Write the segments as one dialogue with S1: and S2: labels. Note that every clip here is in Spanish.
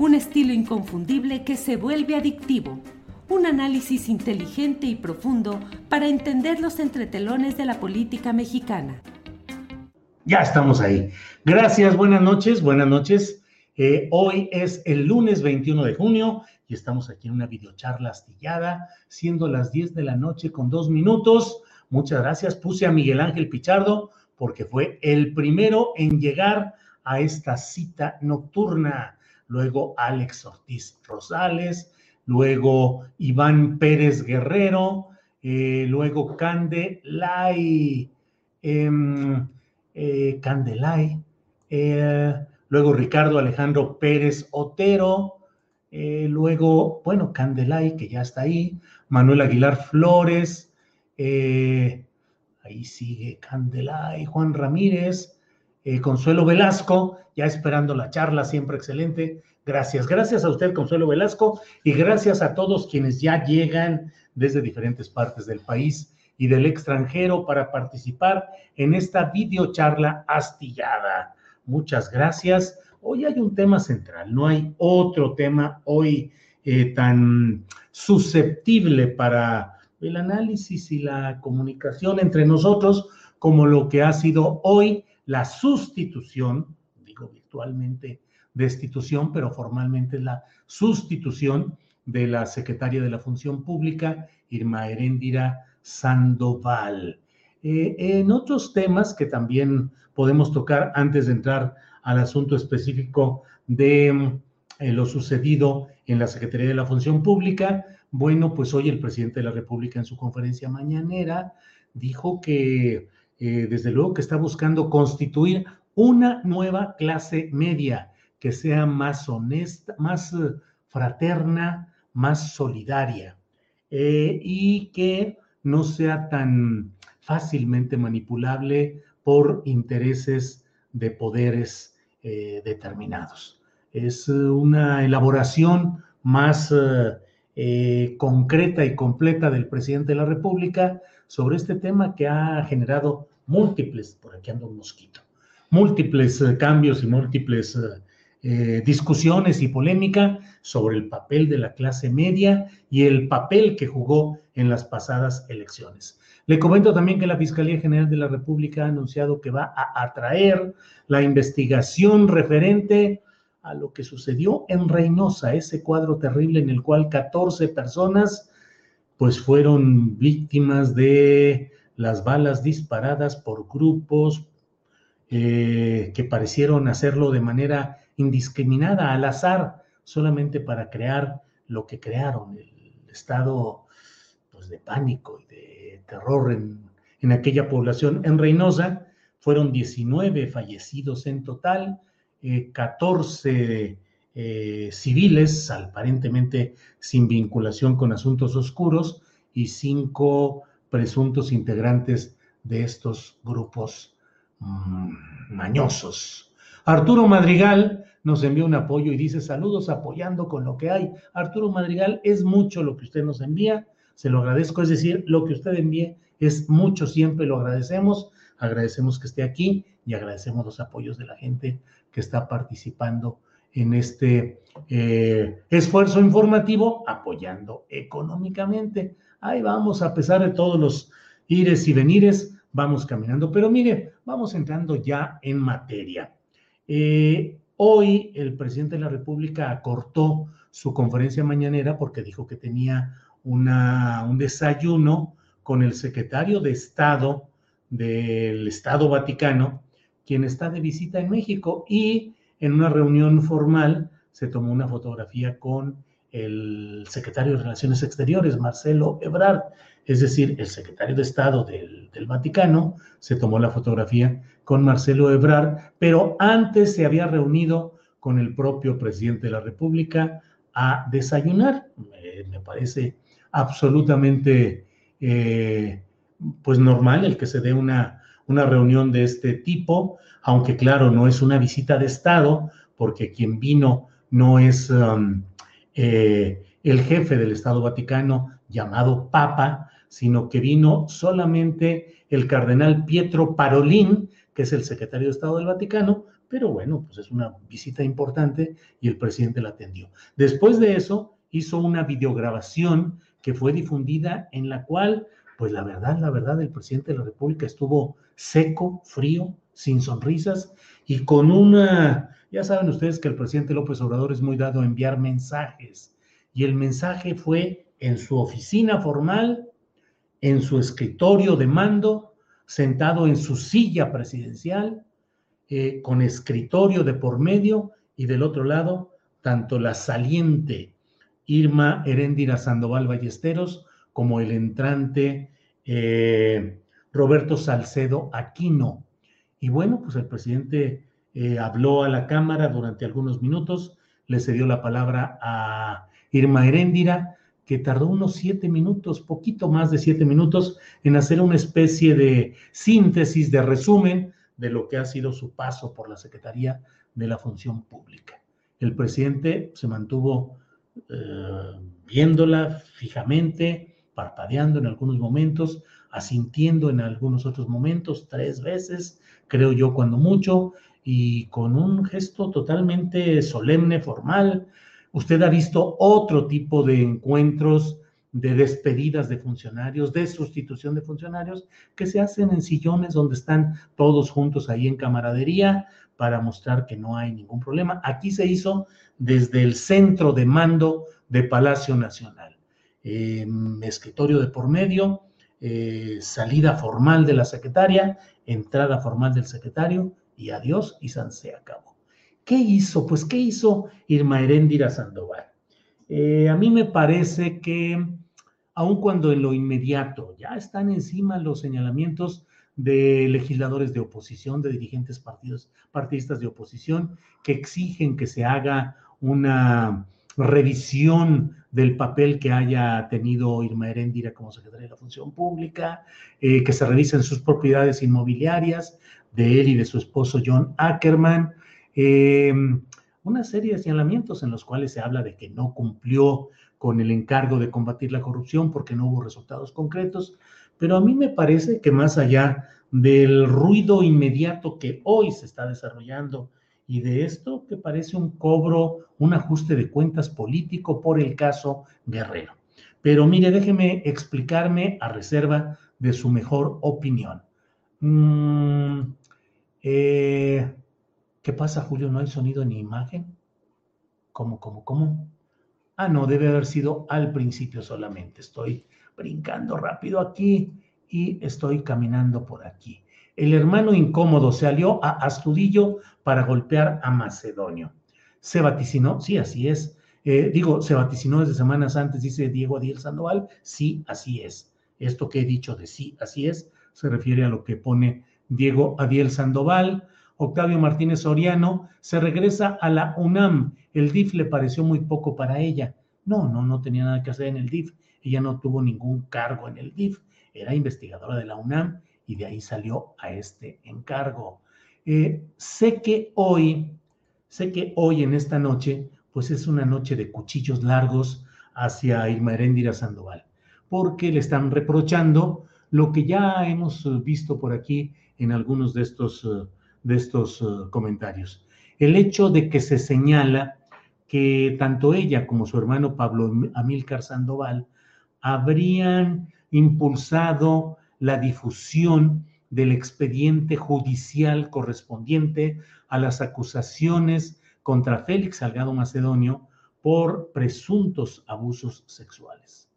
S1: Un estilo inconfundible que se vuelve adictivo. Un análisis inteligente y profundo para entender los entretelones de la política mexicana.
S2: Ya estamos ahí. Gracias, buenas noches, buenas noches. Eh, hoy es el lunes 21 de junio y estamos aquí en una videocharla astillada, siendo las 10 de la noche con dos minutos. Muchas gracias. Puse a Miguel Ángel Pichardo porque fue el primero en llegar a esta cita nocturna luego Alex Ortiz Rosales, luego Iván Pérez Guerrero, eh, luego Candelay, em, eh, Candelay, eh, luego Ricardo Alejandro Pérez Otero, luego, bueno, Candelay, que ya está ahí, Manuel Aguilar Flores, ahí sigue Candelay, Juan Ramírez, Consuelo Velasco, ya esperando la charla, siempre excelente. Gracias, gracias a usted, Consuelo Velasco, y gracias a todos quienes ya llegan desde diferentes partes del país y del extranjero para participar en esta videocharla astillada. Muchas gracias. Hoy hay un tema central, no hay otro tema hoy eh, tan susceptible para el análisis y la comunicación entre nosotros como lo que ha sido hoy la sustitución virtualmente destitución, pero formalmente es la sustitución de la secretaria de la Función Pública, Irma Heréndira Sandoval. Eh, en otros temas que también podemos tocar antes de entrar al asunto específico de eh, lo sucedido en la Secretaría de la Función Pública, bueno, pues hoy el presidente de la República en su conferencia mañanera dijo que eh, desde luego que está buscando constituir una nueva clase media que sea más honesta, más eh, fraterna, más solidaria eh, y que no sea tan fácilmente manipulable por intereses de poderes determinados. Es una elaboración más concreta y completa del presidente de la República sobre este tema que ha generado múltiples, por aquí anda un mosquito, múltiples eh, cambios y múltiples eh, eh, discusiones y polémica sobre el papel de la clase media y el papel que jugó en las pasadas elecciones. Le comento también que la Fiscalía General de la República ha anunciado que va a atraer la investigación referente a lo que sucedió en Reynosa, ese cuadro terrible en el cual 14 personas pues fueron víctimas de las balas disparadas por grupos, eh, que parecieron hacerlo de manera indiscriminada, al azar, solamente para crear lo que crearon, el estado pues, de pánico y de terror en, aquella población. En Reynosa fueron 19 fallecidos en total, 14 eh, eh, civiles, aparentemente sin vinculación con asuntos oscuros, y cinco presuntos integrantes de estos grupos Mm, mañosos. Arturo Madrigal nos envía un apoyo y dice saludos apoyando con lo que hay. Arturo Madrigal, es mucho lo que usted nos envía, se lo agradezco, es decir, lo que usted envíe es mucho, siempre lo agradecemos. agradecemos que esté aquí y agradecemos los apoyos de la gente que está participando en este eh, esfuerzo informativo, apoyando económicamente. Ahí vamos, a pesar de todos los ires y venires, vamos caminando. Pero mire, vamos entrando ya en materia. Eh, hoy el presidente de la República acortó su conferencia mañanera porque dijo que tenía una, un desayuno con el secretario de Estado del Estado Vaticano, quien está de visita en México y en una reunión formal se tomó una fotografía con el secretario de Relaciones Exteriores, Marcelo Ebrard, es decir, el secretario de Estado del, Vaticano, se tomó la fotografía con Marcelo Ebrard, pero antes se había reunido con el propio presidente de la República a desayunar. me parece absolutamente eh, pues normal el que se dé una, una reunión de este tipo, aunque claro, no es una visita de Estado, porque quien vino no es um, eh, el jefe del Estado Vaticano llamado Papa, sino que vino solamente el cardenal Pietro Parolín, que es el secretario de Estado del Vaticano, pero bueno, pues es una visita importante y el presidente la atendió. Después de eso, hizo una videograbación que fue difundida en la cual, pues la verdad, la verdad, el presidente de la República estuvo seco, frío, sin sonrisas y con una, ya saben ustedes que el presidente López Obrador es muy dado a enviar mensajes y el mensaje fue en su oficina formal, en su escritorio de mando, sentado en su silla presidencial, eh, con escritorio de por medio y del otro lado, tanto la saliente Irma Heréndira Sandoval Ballesteros como el entrante eh, Roberto Salcedo Aquino. Y bueno, pues el presidente eh, habló a la Cámara durante algunos minutos, le cedió la palabra a Irma Heréndira, que tardó unos siete minutos, poquito más de siete minutos, en hacer una especie de síntesis, de resumen de lo que ha sido su paso por la Secretaría de la Función Pública. El presidente se mantuvo eh, viéndola fijamente, parpadeando en algunos momentos, asintiendo en algunos otros momentos, tres veces, creo yo, cuando mucho, y con un gesto totalmente solemne, formal. Usted ha visto otro tipo de encuentros de despedidas de funcionarios, de sustitución de funcionarios, que se hacen en sillones donde están todos juntos ahí en camaradería para mostrar que no hay ningún problema. Aquí se hizo desde el centro de mando de Palacio Nacional. escritorio de por medio, eh, salida formal de la secretaria, entrada formal del secretario y adiós y San se acabó. ¿Qué hizo? Pues, ¿qué hizo Irma Heréndira Sandoval? Eh, a mí me parece que, aun cuando en lo inmediato ya están encima los señalamientos de legisladores de oposición, de dirigentes partidos, partidistas de oposición, que exigen que se haga una revisión del papel que haya tenido Irma Heréndira como secretaria de la Función Pública, eh, que se revisen sus propiedades inmobiliarias de él y de su esposo John Ackerman, eh, una serie de señalamientos en los cuales se habla de que no cumplió con el encargo de combatir la corrupción porque no hubo resultados concretos, pero a mí me parece que más allá del ruido inmediato que hoy se está desarrollando y de esto que parece un cobro, un ajuste de cuentas político por el caso Guerrero. Pero mire, déjeme explicarme a reserva de su mejor opinión. Mm, eh, ¿Qué pasa, Julio? ¿No hay sonido ni imagen? ¿Cómo, cómo, cómo? Ah, no, debe haber sido al principio solamente. Estoy brincando rápido aquí y estoy caminando por aquí el hermano incómodo se alió a Astudillo para golpear a Macedonio. Se vaticinó, sí, así es. Eh, digo, se vaticinó desde semanas antes, dice Diego Adiel Sandoval. Sí, así es. Esto que he dicho de sí, así es, se refiere a lo que pone Diego Adiel Sandoval. Octavio Martínez Soriano se regresa a la UNAM. El DIF le pareció muy poco para ella. No, no, no tenía nada que hacer en el DIF. Ella no tuvo ningún cargo en el DIF. Era investigadora de la UNAM y de ahí salió a este encargo. Eh, sé que hoy, sé que hoy en esta noche, pues es una noche de cuchillos largos hacia Irma Heréndira Sandoval, porque le están reprochando lo que ya hemos visto por aquí en algunos de estos, eh, de estos eh, comentarios. El hecho de que se señala que tanto ella como su hermano Pablo Amílcar Sandoval habrían impulsado la difusión del expediente judicial correspondiente a las acusaciones contra Félix Salgado Macedonio por presuntos abusos sexuales.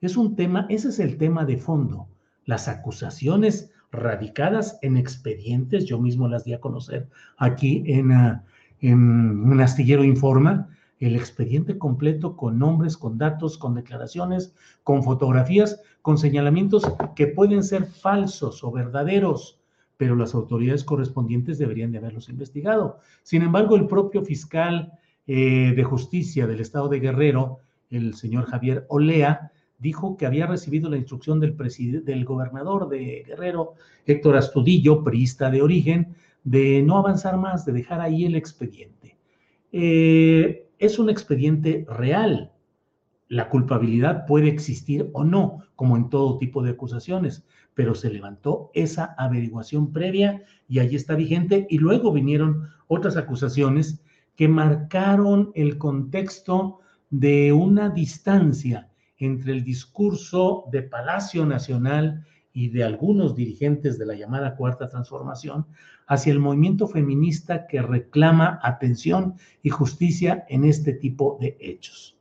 S2: Es un tema, ese es el tema de fondo, las acusaciones radicadas en expedientes, yo mismo las di a conocer aquí en, ah, en un astillero informa, el expediente completo con nombres, con datos, con declaraciones, con fotografías, con señalamientos que pueden ser falsos o verdaderos, pero las autoridades correspondientes deberían de haberlos investigado. Sin embargo, el propio fiscal eh, de justicia del estado de Guerrero, el señor Javier Olea, dijo que había recibido la instrucción del, del gobernador de Guerrero, Héctor Astudillo, priista de origen, de no avanzar más, de dejar ahí el expediente. Eh, es un expediente real. La culpabilidad puede existir o no, como en todo tipo de acusaciones, pero se levantó esa averiguación previa y allí está vigente y luego vinieron otras acusaciones que marcaron el contexto de una distancia entre el discurso de Palacio Nacional y de algunos dirigentes de la llamada Cuarta Transformación hacia el movimiento feminista que reclama atención y justicia en este tipo de hechos.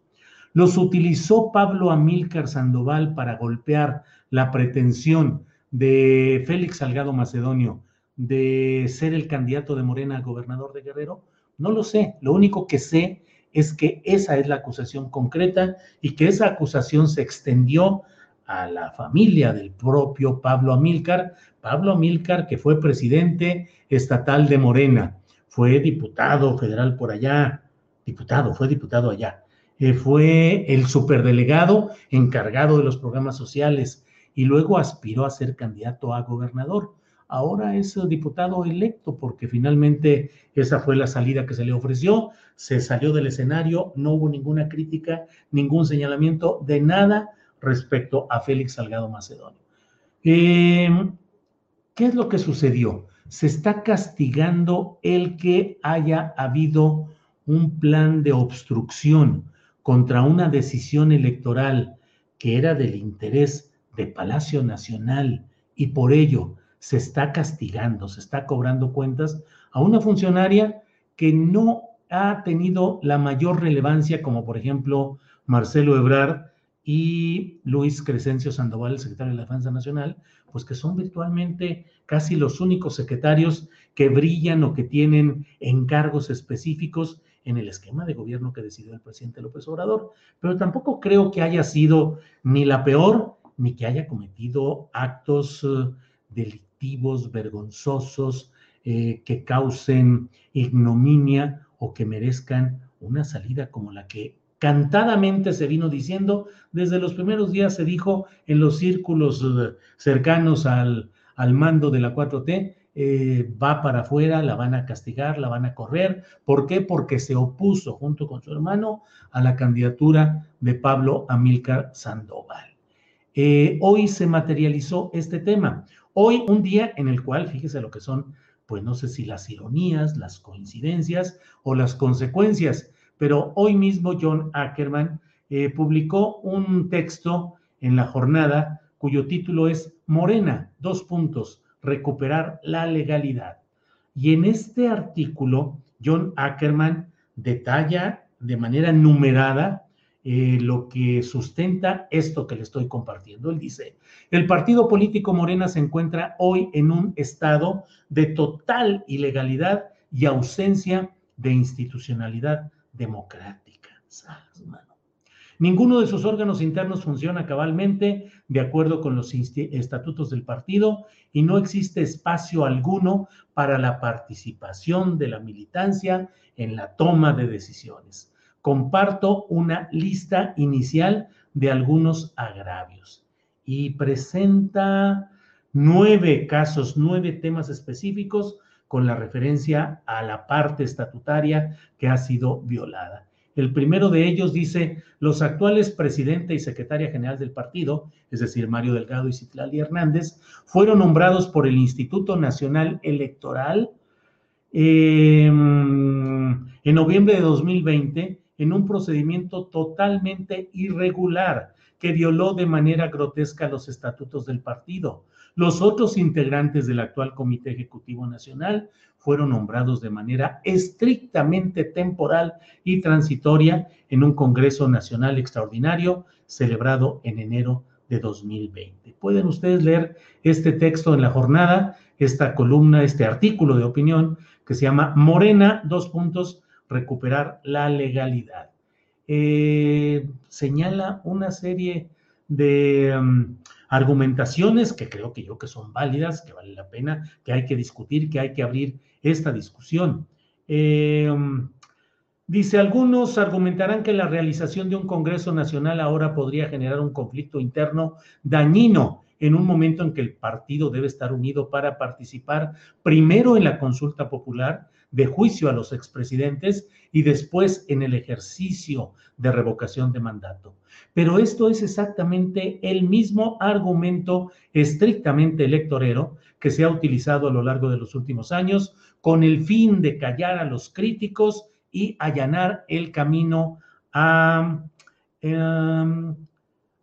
S2: Los utilizó Pablo Amílcar Sandoval para golpear la pretensión de Félix Salgado Macedonio de ser el candidato de Morena a gobernador de Guerrero? No lo sé. Lo único que sé es que esa es la acusación concreta y que esa acusación se extendió a la familia del propio Pablo Amílcar, Pablo Amílcar que fue presidente estatal de Morena, fue diputado federal por allá, diputado, fue diputado allá, eh, fue el superdelegado encargado de los programas sociales y luego aspiró a ser candidato a gobernador. Ahora es diputado electo porque finalmente esa fue la salida que se le ofreció, se salió del escenario, no hubo ninguna crítica, ningún señalamiento de nada respecto a Félix Salgado Macedonio. Em, ¿Qué es lo que sucedió? Se está castigando el que haya habido un plan de obstrucción contra una decisión electoral que era del interés de Palacio Nacional y por ello se está castigando, se está cobrando cuentas a una funcionaria que no ha tenido la mayor relevancia, como por ejemplo Marcelo Ebrard, y Luis Crescencio Sandoval, el secretario de la Defensa Nacional, pues que son virtualmente casi los únicos secretarios que brillan o que tienen encargos específicos en el esquema de gobierno que decidió el presidente López Obrador. Pero tampoco creo que haya sido ni la peor ni que haya cometido actos eh, vergonzosos, eh, que causen ignominia o que merezcan una salida como la que cantadamente se vino diciendo, desde los primeros días se dijo en los círculos eh, cercanos al, al mando de la 4T, eh, va para afuera, la van a castigar, la van a correr. ¿Por qué? Porque se opuso junto con su hermano a la candidatura de Pablo Amílcar Sandoval. Hoy se materializó este tema. Hoy un día en el cual, fíjese lo que son, pues no sé si las ironías, las coincidencias o las consecuencias pero hoy mismo John Ackerman eh, publicó un texto en la jornada cuyo título es Morena, dos puntos, recuperar la legalidad. Y en este artículo, John Ackerman detalla de manera numerada eh, lo que sustenta esto que le estoy compartiendo. Él dice, el partido político Morena se encuentra hoy en un estado de total ilegalidad y ausencia de institucionalidad democrática. Ninguno de sus órganos internos funciona cabalmente de acuerdo con los estatutos del partido y no existe espacio alguno para la participación de la militancia en la toma de decisiones. Comparto una lista inicial de algunos agravios y presenta nueve casos, nueve temas específicos con la referencia a la parte estatutaria que ha sido violada. El primero de ellos dice, los actuales presidente y secretaria general del partido, es decir, Mario Delgado y Citlali Hernández, fueron nombrados por el Instituto Nacional Electoral eh, en noviembre de 2020 en un procedimiento totalmente irregular que violó de manera grotesca los estatutos del partido. Los otros integrantes del actual Comité Ejecutivo Nacional fueron nombrados de manera estrictamente temporal y transitoria en un Congreso Nacional Extraordinario celebrado en enero de 2020. Pueden ustedes leer este texto en la jornada, esta columna, este artículo de opinión que se llama Morena, dos puntos, recuperar la legalidad. Eh, señala una serie de um, argumentaciones que creo que yo que son válidas, que vale la pena, que hay que discutir, que hay que abrir esta discusión. Eh, um, dice, algunos argumentarán que la realización de un Congreso Nacional ahora podría generar un conflicto interno dañino en un momento en que el partido debe estar unido para participar primero en la consulta popular de juicio a los expresidentes y después en el ejercicio de revocación de mandato. Pero esto es exactamente el mismo argumento estrictamente electorero que se ha utilizado a lo largo de los últimos años con el fin de callar a los críticos y allanar el camino a, em,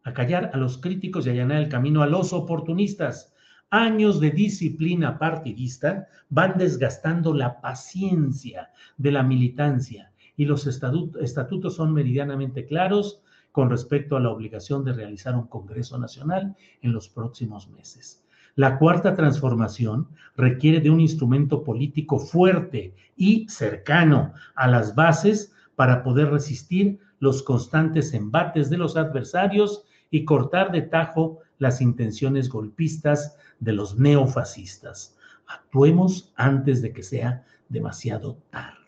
S2: a callar a los críticos y allanar el camino a los oportunistas años de disciplina partidista van desgastando la paciencia de la militancia y los estatutos son meridianamente claros con respecto a la obligación de realizar un Congreso Nacional en los próximos meses. La cuarta transformación requiere de un instrumento político fuerte y cercano a las bases para poder resistir los constantes embates de los adversarios y cortar de tajo las intenciones golpistas de los neofascistas. Actuemos antes de que sea demasiado tarde.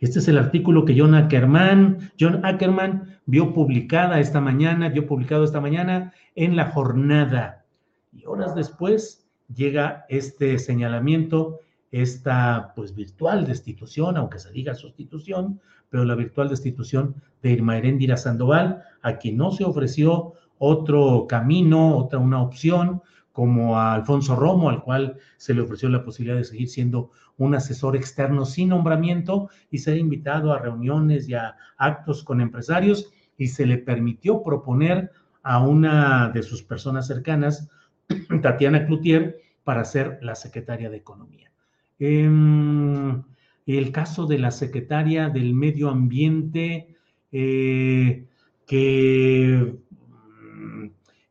S2: Este es el artículo que John Ackerman, John Ackerman vio publicada esta mañana, vio publicado esta mañana en la jornada. Y horas después llega este señalamiento, esta pues virtual destitución, aunque se diga sustitución, pero la virtual destitución de Irma Heréndira Sandoval, a quien no se ofreció otro camino, otra una opción, como a Alfonso Romo, al cual se le ofreció la posibilidad de seguir siendo un asesor externo sin nombramiento y ser invitado a reuniones y a actos con empresarios y se le permitió proponer a una de sus personas cercanas, Tatiana Cloutier, para ser la secretaria de Economía. Em, el caso de la secretaria del Medio Ambiente, eh, que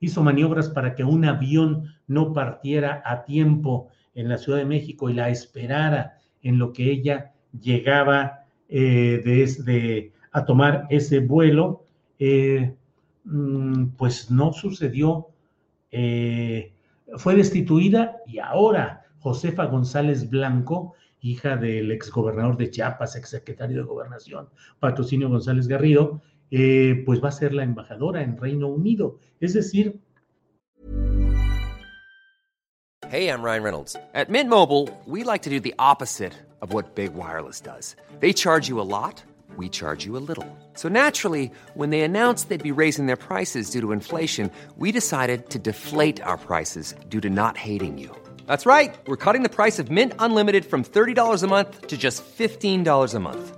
S2: hizo maniobras para que un avión no partiera a tiempo en la Ciudad de México y la esperara en lo que ella llegaba eh, desde a tomar ese vuelo, eh, mm, pues no sucedió. Eh, fue destituida y ahora Josefa González Blanco, hija del exgobernador de Chiapas, exsecretario de Gobernación, Patrocinio González Garrido, eh, pues va a ser la embajadora en Reino Unido. Es decir...
S3: Hey, I'm Ryan Reynolds. At Mint Mobile, we like to do the opposite of what Big Wireless does. They charge you a lot, we charge you a little. So naturally, when they announced they'd be raising their prices due to inflation, we decided to deflate our prices due to not hating you. That's right. We're cutting the price of Mint Unlimited from $30 a month to just $15 a month.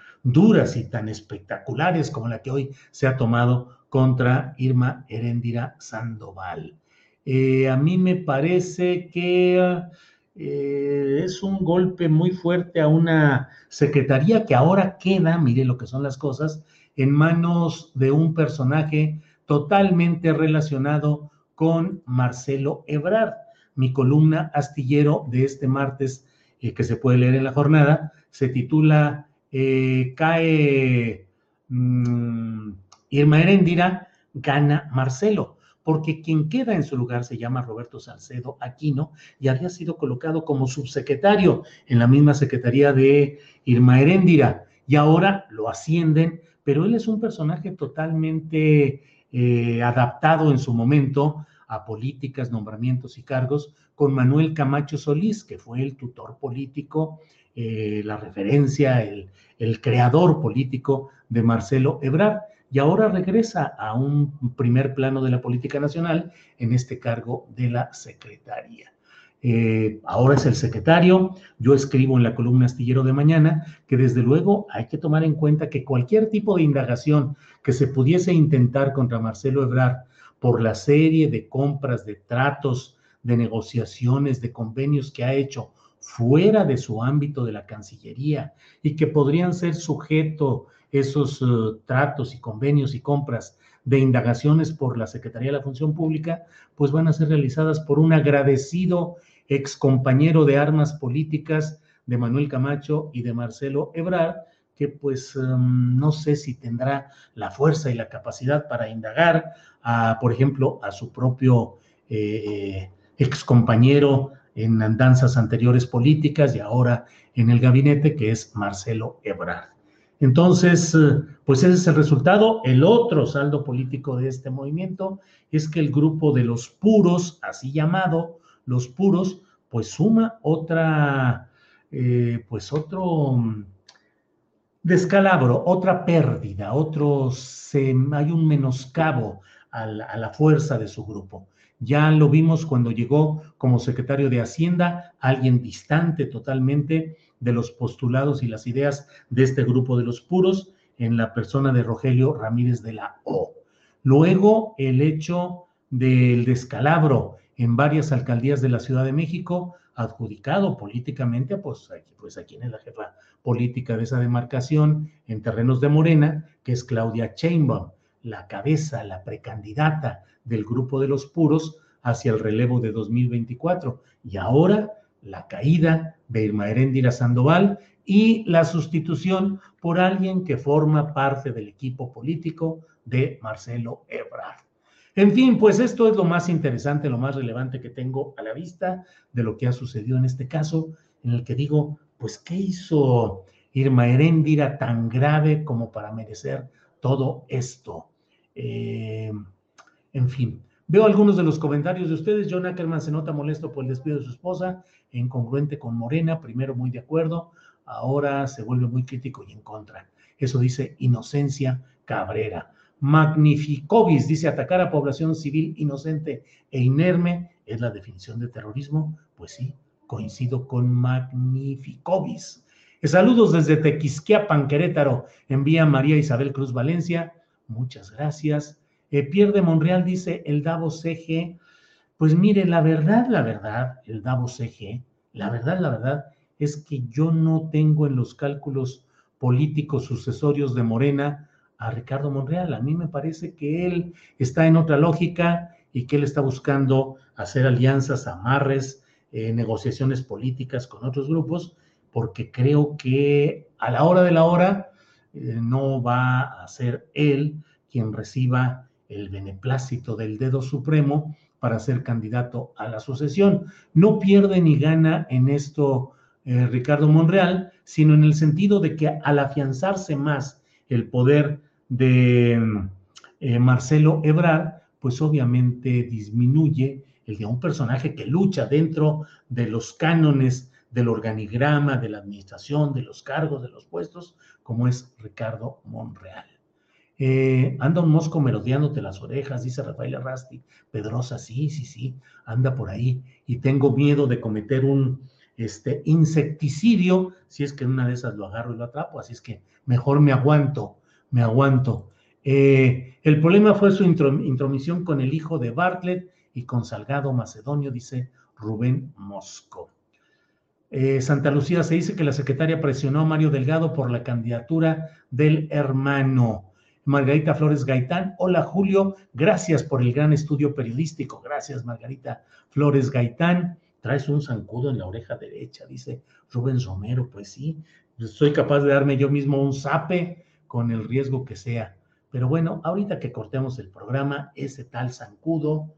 S2: duras y tan espectaculares como la que hoy se ha tomado contra Irma Heréndira Sandoval. Eh, a mí me parece que eh, es un golpe muy fuerte a una secretaría que ahora queda, mire lo que son las cosas, en manos de un personaje totalmente relacionado con Marcelo Ebrard. Mi columna astillero de este martes, eh, que se puede leer en la jornada, se titula eh, Cae mm, Irma Erendira, gana Marcelo porque quien queda en su lugar se llama Roberto Salcedo Aquino y había sido colocado como subsecretario en la misma secretaría de Irma Heréndira y ahora lo ascienden, pero él es un personaje totalmente eh, adaptado en su momento a políticas, nombramientos y cargos con Manuel Camacho Solís, que fue el tutor político, eh, la referencia, el, el creador político de Marcelo Ebrard y ahora regresa a un primer plano de la política nacional en este cargo de la secretaría. Eh, ahora es el secretario, yo escribo en la columna astillero de mañana que desde luego hay que tomar en cuenta que cualquier tipo de indagación que se pudiese intentar contra Marcelo Ebrard por la serie de compras, de tratos, de negociaciones, de convenios que ha hecho fuera de su ámbito de la Cancillería y que podrían ser sujeto esos eh, tratos y convenios y compras de indagaciones por la Secretaría de la Función Pública, pues van a ser realizadas por un agradecido ex compañero de armas políticas de Manuel Camacho y de Marcelo Ebrard, que pues em, no sé si tendrá la fuerza y la capacidad para indagar, a, por ejemplo, a su propio eh, eh, ex compañero en andanzas anteriores políticas y ahora en el gabinete, que es Marcelo Ebrard. Entonces, eh, pues ese es el resultado. El otro saldo político de este movimiento es que el grupo de los puros, así llamado, los puros, pues suma otra, eh, pues otro mm, descalabro, otra pérdida, otro, hay un menoscabo a la fuerza de su grupo. Ya lo vimos cuando llegó como secretario de Hacienda, alguien distante totalmente de los postulados y las ideas de este grupo de los puros, en la persona de Rogelio Ramírez de la O. Luego, el hecho del descalabro en varias alcaldías de la Ciudad de México, adjudicado políticamente pues, pues a quien es la jefa política de esa demarcación en terrenos de Morena, que es Claudia Sheinbaum, la cabeza, la precandidata del grupo de los puros hacia el relevo de 2024. Y ahora la caída de Irma Heréndira Sandoval y la sustitución por alguien que forma parte del equipo político de Marcelo Ebrard. En fin, pues esto es lo más interesante, lo más relevante que tengo a la vista de lo que ha sucedido en este caso, en el que digo, pues, ¿qué hizo Irma Heréndira tan grave como para merecer todo esto? Eh, en fin, veo algunos de los comentarios de ustedes. John Ackerman se nota molesto por el despido de su esposa, incongruente con Morena, primero muy de acuerdo, ahora se vuelve muy crítico y en contra. Eso dice Inocencia Cabrera. Magnificovis dice atacar a población civil inocente e inerme es la definición de terrorismo. Pues sí, coincido con Magnificovis. Saludos desde Tequisquiapan, Querétaro. Envía María Isabel Cruz Valencia. Muchas gracias. Eh, Pierre de Monreal dice, el Davos CG, pues mire, la verdad, la verdad, el Davos CG, la verdad, la verdad, es que yo no tengo en los cálculos políticos sucesorios de Morena a Ricardo Monreal. A mí me parece que él está en otra lógica y que él está buscando hacer alianzas, amarres, eh, negociaciones políticas con otros grupos, porque creo que a la hora de la hora eh, no va a ser él quien reciba el beneplácito del dedo supremo para ser candidato a la sucesión. No pierde ni gana en esto eh, Ricardo Monreal, sino en el sentido de que al afianzarse más el poder de eh, Marcelo Ebrard, pues obviamente disminuye el de un personaje que lucha dentro de los cánones del organigrama, de la administración, de los cargos, de los puestos, como es Ricardo Monreal. Eh, anda un mosco merodeándote las orejas, dice Rafael Arrasti. Pedrosa, sí, sí, sí, anda por ahí. Y tengo miedo de cometer un este, insecticidio si es que en una de esas lo agarro y lo atrapo. Así es que mejor me aguanto, me aguanto. Eh, el problema fue su intromisión con el hijo de Bartlett y con Salgado Macedonio, dice Rubén Mosco. Eh, Santa Lucía se dice que la secretaria presionó a Mario Delgado por la candidatura del hermano. Margarita Flores Gaitán, hola Julio, gracias por el gran estudio periodístico. Gracias, Margarita Flores Gaitán. Traes un zancudo en la oreja derecha, dice Rubén Romero. Pues sí, soy capaz de darme yo mismo un zape con el riesgo que sea. Pero bueno, ahorita que cortemos el programa, ese tal zancudo,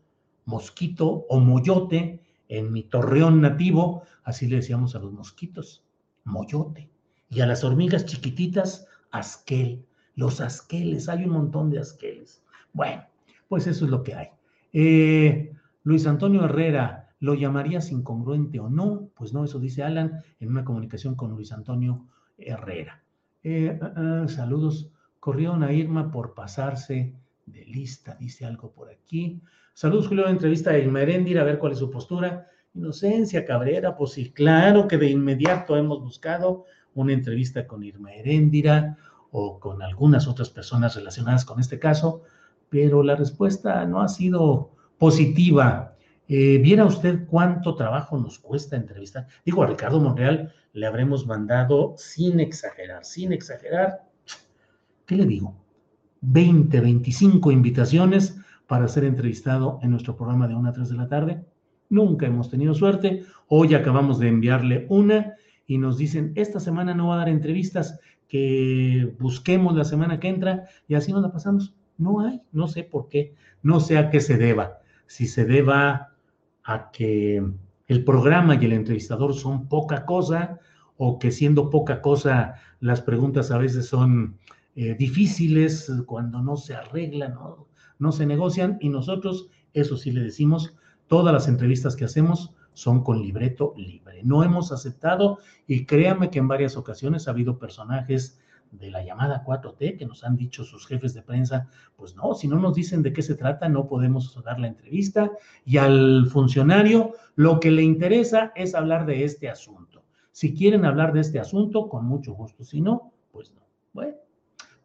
S2: mosquito o moyote, en mi torreón nativo, así le decíamos a los mosquitos, moyote. Y a las hormigas chiquititas, asquel. Los asqueles, hay un montón de asqueles. Bueno, pues eso es lo que hay. Eh, Luis Antonio Herrera, ¿lo llamarías incongruente o no? Pues no, eso dice Alan en una comunicación con Luis Antonio Herrera. Eh, ah, ah, saludos. Corrieron a Irma por pasarse de lista, dice algo por aquí. Saludos, Julio, entrevista a Irma Heréndira, a ver cuál es su postura. Inocencia Cabrera, pues sí, claro que de inmediato hemos buscado una entrevista con Irma Heréndira o con algunas otras personas relacionadas con este caso, pero la respuesta no ha sido positiva. Eh, ¿Viera usted cuánto trabajo nos cuesta entrevistar? Digo, a Ricardo Monreal le habremos mandado, sin exagerar, sin exagerar, ¿qué le digo? 20, 25 invitaciones para ser entrevistado en nuestro programa de 1 a 3 de la tarde. Nunca hemos tenido suerte. Hoy acabamos de enviarle una y nos dicen, esta semana no va a dar entrevistas, que busquemos la semana que entra y así nos la pasamos. No hay, no sé por qué, no sé a qué se deba. Si se deba a que el programa y el entrevistador son poca cosa o que siendo poca cosa las preguntas a veces son eh, difíciles cuando no se arreglan, ¿no? no se negocian y nosotros, eso sí le decimos, todas las entrevistas que hacemos son con libreto libre. No hemos aceptado y créame que en varias ocasiones ha habido personajes de la llamada 4T que nos han dicho sus jefes de prensa, pues no, si no nos dicen de qué se trata, no podemos dar la entrevista y al funcionario lo que le interesa es hablar de este asunto. Si quieren hablar de este asunto, con mucho gusto, si no, pues no. Bueno,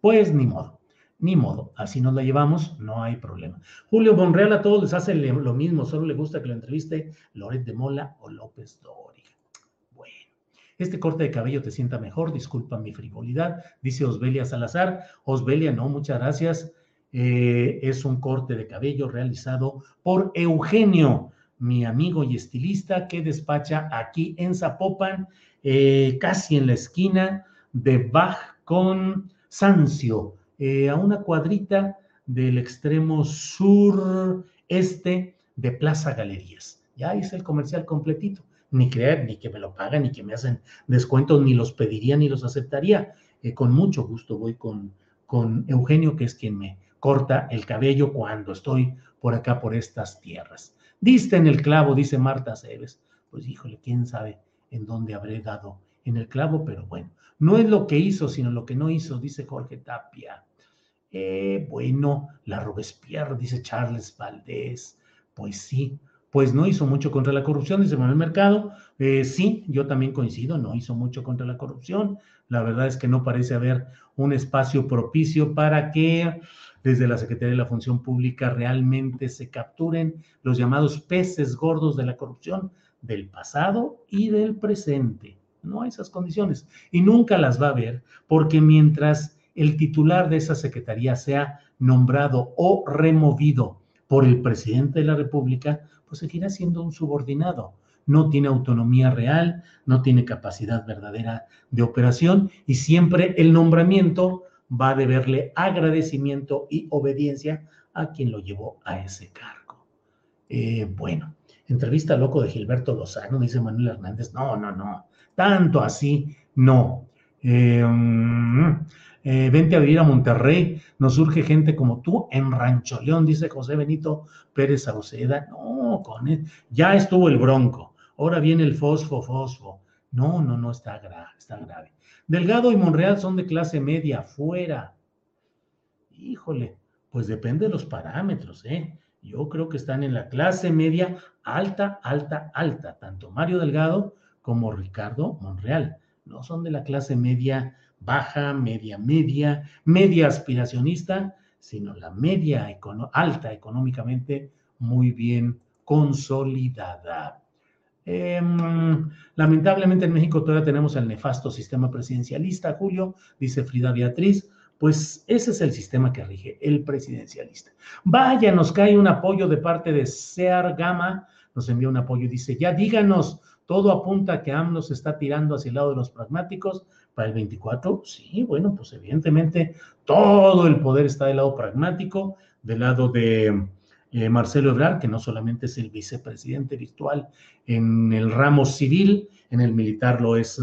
S2: pues ni modo. Ni modo, así nos la llevamos, no hay problema. Julio Monreal a todos les hace lo mismo, solo le gusta que lo entreviste Loret de Mola o López Dóriga. Bueno, este corte de cabello te sienta mejor, disculpa mi frivolidad, dice Osbelia Salazar. Osbelia, no, muchas gracias. Eh, es un corte de cabello realizado por Eugenio, mi amigo y estilista que despacha aquí en Zapopan, eh, casi en la esquina de Bach con Sancio eh, a una cuadrita del extremo sur-este de Plaza Galerías. Ya hice el comercial completito. Ni creer, ni que me lo pagan, ni que me hacen descuentos, ni los pediría, ni los aceptaría. Eh, con mucho gusto voy con, con Eugenio, que es quien me corta el cabello cuando estoy por acá, por estas tierras. Diste en el clavo, dice Marta Cebes. Pues híjole, quién sabe en dónde habré dado en el clavo, pero bueno, no es lo que hizo, sino lo que no hizo, dice Jorge Tapia. Eh, bueno, la Robespierre, dice Charles Valdés. Pues sí, pues no hizo mucho contra la corrupción, dice Manuel Mercado. Eh, sí, yo también coincido, no hizo mucho contra la corrupción. La verdad es que no parece haber un espacio propicio para que desde la Secretaría de la Función Pública realmente se capturen los llamados peces gordos de la corrupción del pasado y del presente. No hay esas condiciones y nunca las va a haber porque mientras el titular de esa secretaría sea nombrado o removido por el presidente de la República, pues seguirá siendo un subordinado. No tiene autonomía real, no tiene capacidad verdadera de operación y siempre el nombramiento va a deberle agradecimiento y obediencia a quien lo llevó a ese cargo. Eh, bueno, entrevista loco de Gilberto Lozano, dice Manuel Hernández. No, no, no, tanto así, no. Eh, mm, eh, vente a vivir a Monterrey, nos surge gente como tú en Rancho León, dice José Benito Pérez Sauceda. No, con él, ya estuvo el bronco, ahora viene el fosfo, fosfo. No, no, no, está grave, está grave. Delgado y Monreal son de clase media, fuera. Híjole, pues depende de los parámetros, ¿eh? Yo creo que están en la clase media alta, alta, alta, tanto Mario Delgado como Ricardo Monreal. No son de la clase media baja, media, media, media aspiracionista, sino la media alta económicamente muy bien consolidada. Em, lamentablemente en México todavía tenemos el nefasto sistema presidencialista, Julio, dice Frida Beatriz. Pues ese es el sistema que rige, el presidencialista. Vaya, nos cae un apoyo de parte de Sear Gama, nos envía un apoyo y dice, ya díganos, todo apunta a que AMLO se está tirando hacia el lado de los pragmáticos para el 24. Sí, bueno, pues evidentemente todo el poder está del lado pragmático, del lado de eh, Marcelo Ebrard, que no solamente es el vicepresidente virtual en el ramo civil, en el militar lo es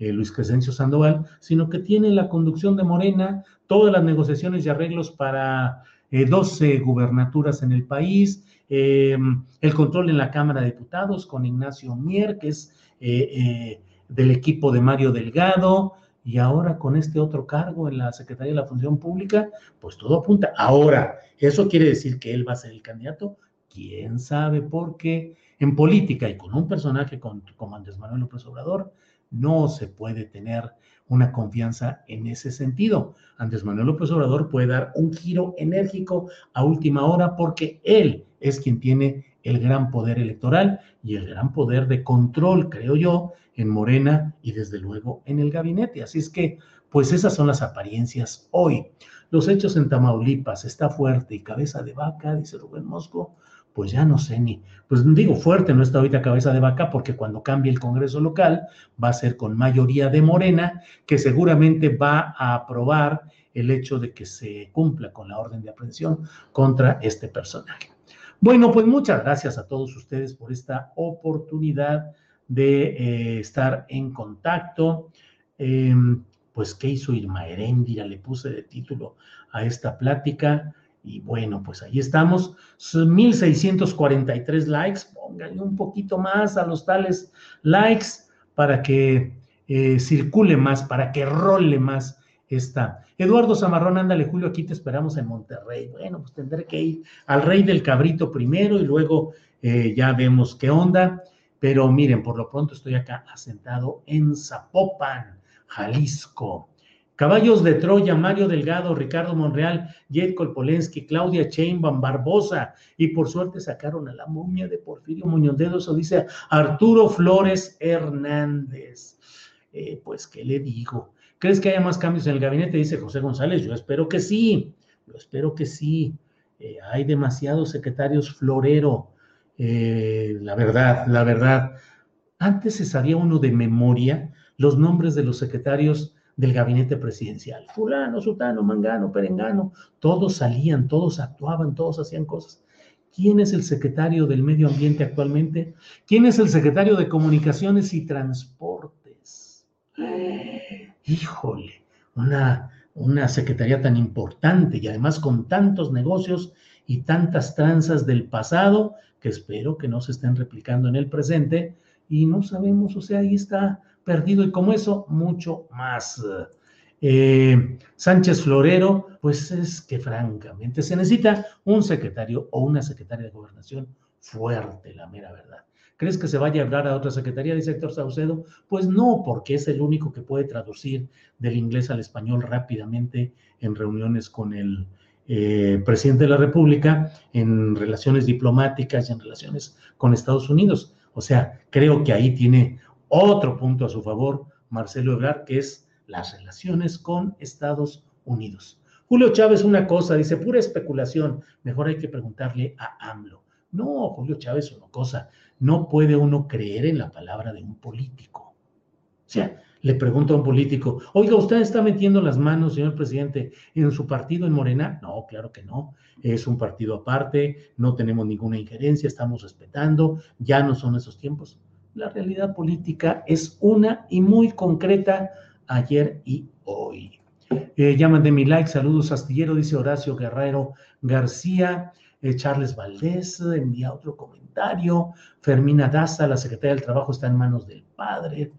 S2: eh, Luis Crescencio Sandoval, sino que tiene la conducción de Morena, todas las negociaciones y arreglos para 12 eh, gubernaturas en el país, el control en la Cámara de Diputados con Ignacio Mier, que es del equipo de Mario Delgado, y ahora con este otro cargo en la Secretaría de la Función Pública, pues todo apunta. Ahora, ¿eso quiere decir que él va a ser el candidato? ¿Quién sabe? Porque en política y con un personaje como Andrés Manuel López Obrador, no se puede tener una confianza en ese sentido. Andrés Manuel López Obrador puede dar un giro enérgico a última hora porque él es quien tiene el gran poder electoral y el gran poder de control, creo yo, en Morena y desde luego en el gabinete. Así es que, pues esas son las apariencias hoy. Los hechos en Tamaulipas está fuerte y cabeza de vaca, dice Rubén Mosco, pues ya no sé ni, pues digo fuerte, no está ahorita cabeza de vaca porque cuando cambie el Congreso local va a ser con mayoría de Morena, que seguramente va a aprobar el hecho de que se cumpla con la orden de aprehensión contra este personaje. Bueno, pues muchas gracias a todos ustedes por esta oportunidad de eh, estar en contacto. Em, pues, ¿qué hizo Irma Heréndira? Le puse de título a esta plática. Y bueno, pues ahí estamos. 1643 likes. Pónganle un poquito más a los tales likes para que eh, circule más, para que role más esta. Eduardo Zamarrón, ándale, Julio, aquí te esperamos en Monterrey. Bueno, pues tendré que ir al Rey del Cabrito primero y luego eh, ya vemos qué onda. Pero miren, por lo pronto estoy acá asentado en Zapopan, Jalisco. Caballos de Troya, Mario Delgado, Ricardo Monreal, Jetko Polensky, Claudia Chainbaum, Barbosa, y por suerte sacaron a la momia de Porfirio Muñoz de eso dice Arturo Flores Hernández. Eh, pues, ¿qué le digo? ¿Crees que haya más cambios en el gabinete? Dice José González. Yo espero que sí, yo espero que sí. Eh, hay demasiados secretarios florero. Eh, la verdad, la verdad. Antes se sabía uno de memoria los nombres de los secretarios del gabinete presidencial. Fulano, Sutano, Mangano, Perengano, todos salían, todos actuaban, todos hacían cosas. ¿Quién es el secretario del medio ambiente actualmente? ¿Quién es el secretario de comunicaciones y transportes? Híjole, una, una secretaría tan importante y además con tantos negocios y tantas tranzas del pasado que espero que no se estén replicando en el presente y no sabemos, o sea, ahí está perdido y como eso, mucho más. Eh, Sánchez Florero, pues es que francamente se necesita un secretario o una secretaria de gobernación fuerte, la mera verdad. ¿Crees que se vaya a hablar a otra secretaría, dice Héctor Saucedo? Pues no, porque es el único que puede traducir del inglés al español rápidamente en reuniones con el eh, presidente de la República en relaciones diplomáticas y en relaciones con Estados Unidos. O sea, creo que ahí tiene otro punto a su favor Marcelo Ebrard, que es las relaciones con Estados Unidos. Julio Chávez, una cosa, dice, pura especulación, mejor hay que preguntarle a AMLO. No, Julio Chávez, una cosa, no puede uno creer en la palabra de un político. O sea, le pregunto a un político, oiga, ¿usted está metiendo las manos, señor presidente, en su partido en Morena? No, claro que no. Es un partido aparte, no tenemos ninguna injerencia, estamos respetando, ya no son esos tiempos. La realidad política es una y muy concreta ayer y hoy. Eh, llaman de mi like, saludos astillero, dice Horacio Guerrero García. Eh, Charles Valdés envía otro comentario. Fermina Daza, la secretaria del Trabajo está en manos del padre.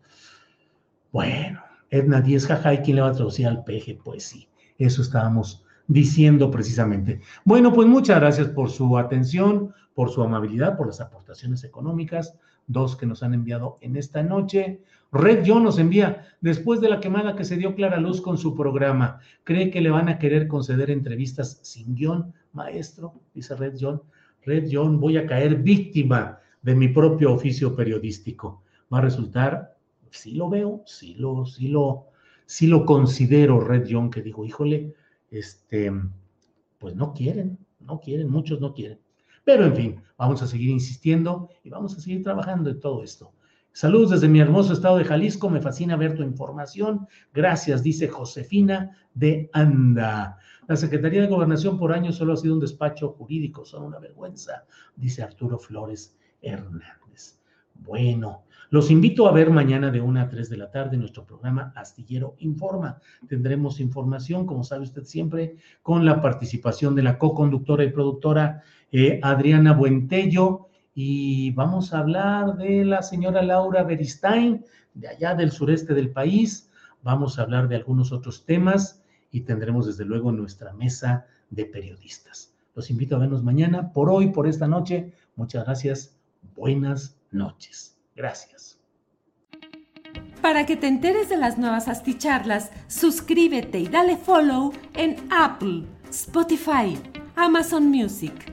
S2: Bueno, Edna Díez, jaja, ¿y quién le va a traducir al peje? Pues sí, eso estábamos diciendo precisamente. Bueno, pues muchas gracias por su atención, por su amabilidad, por las aportaciones económicas, dos que nos han enviado en esta noche. Red John nos envía, después de la quemada que se dio Clara Luz con su programa, ¿cree que le van a querer conceder entrevistas sin guion, maestro? Dice Red John. Red John, voy a caer víctima de mi propio oficio periodístico. Va a resultar, sí lo veo, sí lo, sí lo, sí lo considero, Red John, que digo, híjole, este, pues no quieren, no quieren, muchos no quieren. Pero en fin, vamos a seguir insistiendo y vamos a seguir trabajando en todo esto. Saludos desde mi hermoso estado de Jalisco, me fascina ver tu información. Gracias, dice Josefina de Anda. La Secretaría de Gobernación por años solo ha sido un despacho jurídico, son una vergüenza, dice Arturo Flores Hernández. Bueno, los invito a ver mañana de 1 a 3 de la tarde nuestro programa Astillero Informa. Tendremos información, como sabe usted siempre, con la participación de la co-conductora y productora eh, Adriana Buentello y vamos a hablar de la señora Laura Beristain, de allá del sureste del país. Vamos a hablar de algunos otros temas y tendremos desde luego nuestra mesa de periodistas. Los invito a vernos mañana. Por hoy, por esta noche, muchas gracias. Buenas noches. Gracias.
S1: Para que te enteres de las nuevas asticharlas, suscríbete y dale follow en Apple, Spotify, Amazon Music.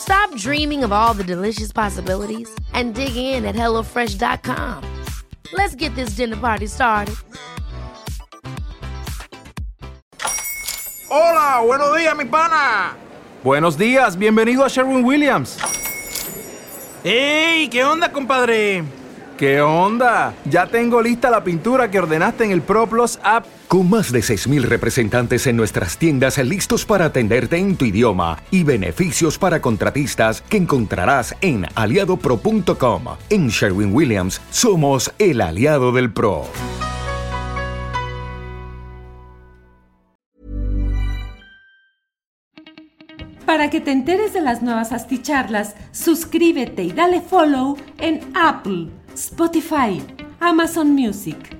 S4: Stop dreaming of all the delicious possibilities and dig in at HelloFresh.com. Let's get this dinner party started.
S5: Hola, buenos días, mi pana.
S6: Buenos días, bienvenido a Sherwin Williams.
S5: ¡Ey! ¿Qué onda, compadre?
S6: ¿Qué onda? Ya tengo lista la pintura que ordenaste en el ProPlus app.
S7: Con más de 6.000 representantes en nuestras tiendas listos para atenderte en tu idioma y beneficios para contratistas que encontrarás en aliadopro.com. En Sherwin Williams somos el aliado del PRO.
S1: Para que te enteres de las nuevas asticharlas, suscríbete y dale follow en Apple, Spotify, Amazon Music.